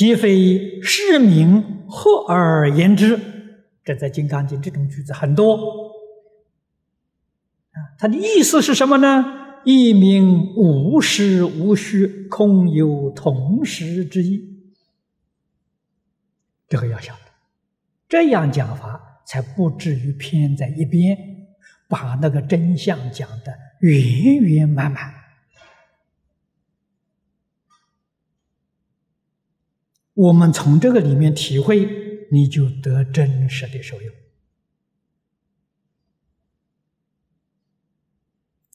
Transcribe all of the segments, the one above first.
皆非是名合而言之。这在《金刚经》这种句子很多啊。它的意思是什么呢？一名无实无虚，空有同时之意。这个要晓得，这样讲法才不至于偏在一边，把那个真相讲的圆圆满满。我们从这个里面体会，你就得真实的受用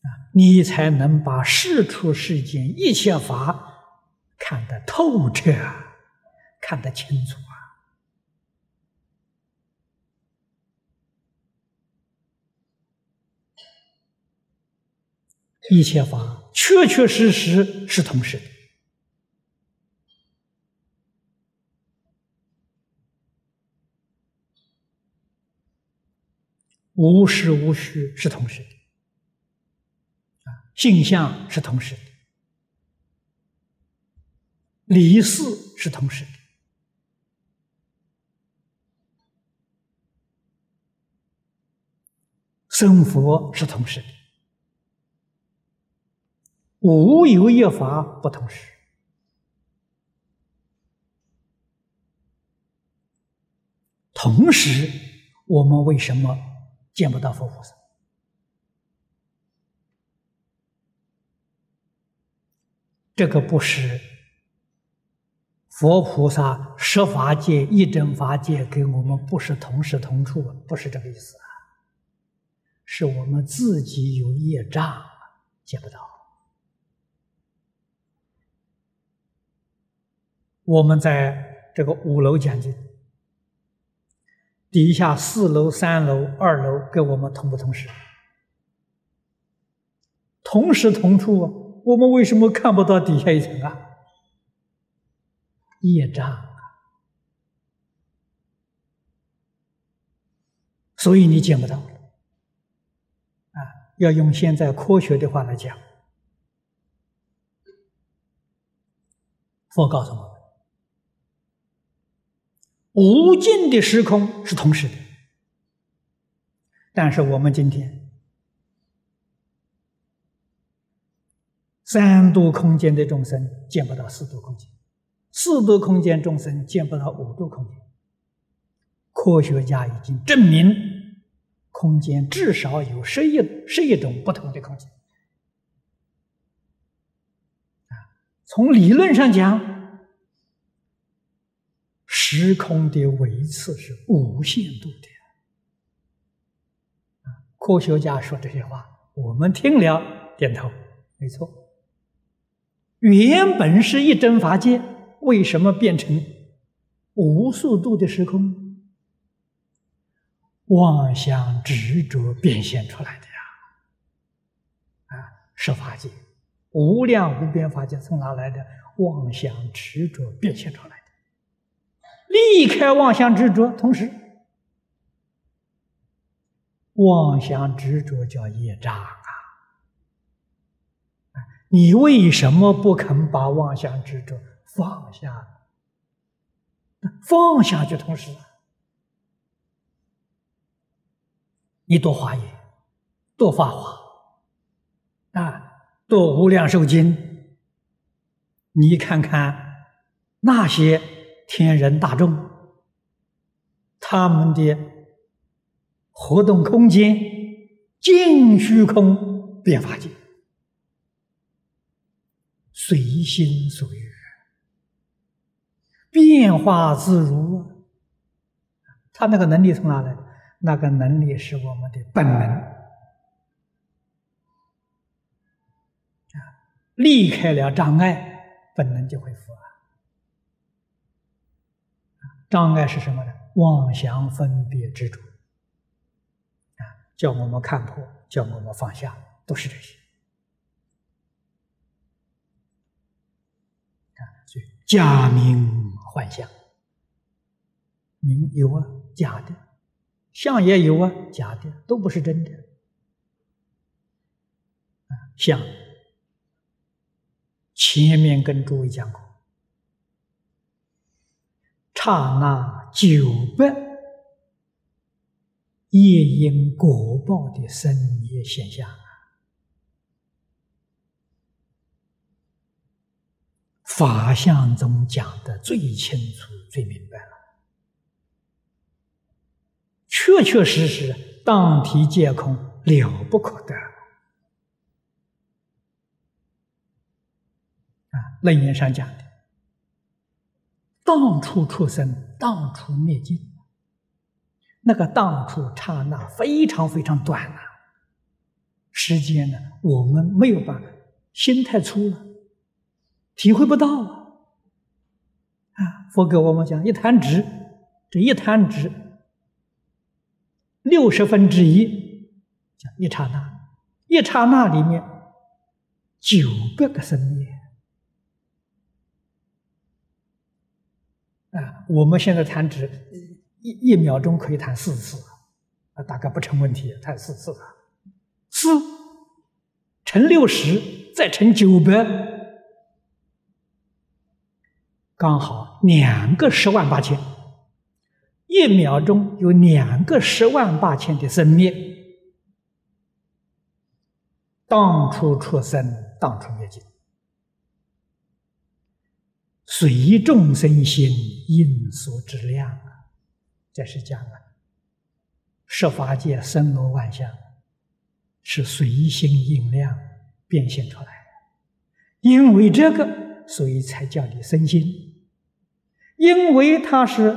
啊，你才能把世出世间一切法看得透彻，看得清楚啊！一切法确确实实是同时。无实无虚是同时的，啊，性相是同时的，离事是同时的，生佛是同时的，无有一法不同时。同时，我们为什么？见不到佛菩萨，这个不是佛菩萨十法界、一真法界跟我们不是同时同处，不是这个意思啊，是我们自己有业障，见不到。我们在这个五楼讲经。底下四楼、三楼、二楼跟我们同不同时？同时同处！我们为什么看不到底下一层啊？业障啊！所以你见不到啊！要用现在科学的话来讲，佛告诉我们。无尽的时空是同时的，但是我们今天三度空间的众生见不到四度空间，四度空间众生见不到五度空间。科学家已经证明，空间至少有十一十一种不同的空间。啊，从理论上讲。时空的维次是无限度的！科学家说这些话，我们听了点头，没错。原本是一真法界，为什么变成无数度的时空？妄想执着变现出来的呀！啊，是法界，无量无边法界从哪来的？妄想执着变现出来。离开妄想执着，同时，妄想执着叫业障啊！你为什么不肯把妄想执着放下？放下就同时，你多华严，多法华啊，多无量寿经，你看看那些。天人大众，他们的活动空间尽虚空变法界，随心所欲，变化自如。他那个能力从哪来？那个能力是我们的本能啊！离开了障碍，本能就会复啊。障碍是什么呢？妄想分别执着啊，叫我们看破，叫我们放下，都是这些啊。所以假名幻象，名有啊，假的；相也有啊，假的，都不是真的啊。相前面跟诸位讲过。刹那九百业因果报的生灭现象啊！法相中讲的最清楚、最明白了，确确实实当体皆空，了不可得啊！楞严上讲的。当处出生，当处灭尽。那个当处刹那非常非常短啊，时间呢，我们没有办法，心太粗了，体会不到啊。啊，佛给我们讲一弹指，这一弹指六十分之一，叫一刹那，一刹那里面九百个生灭。啊，我们现在弹指一一秒钟可以弹四次，啊，大概不成问题，弹四次啊，四乘六十再乘九百，刚好两个十万八千，一秒钟有两个十万八千的生灭，当初出生，当初灭尽。随众生心应所之量啊，这是讲啊，十法界森罗万象是随心应量变现出来的。因为这个，所以才叫你生心；因为它是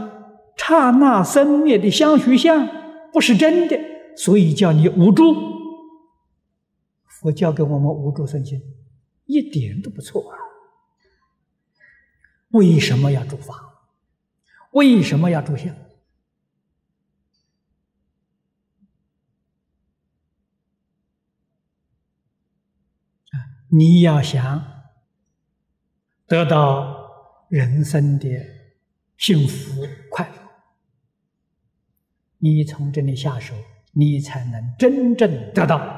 刹那生灭的相续相，不是真的，所以叫你无助。佛教给我们无助生心，一点都不错啊。为什么要住法？为什么要住相？啊，你要想得到人生的幸福快乐，你从这里下手，你才能真正得到。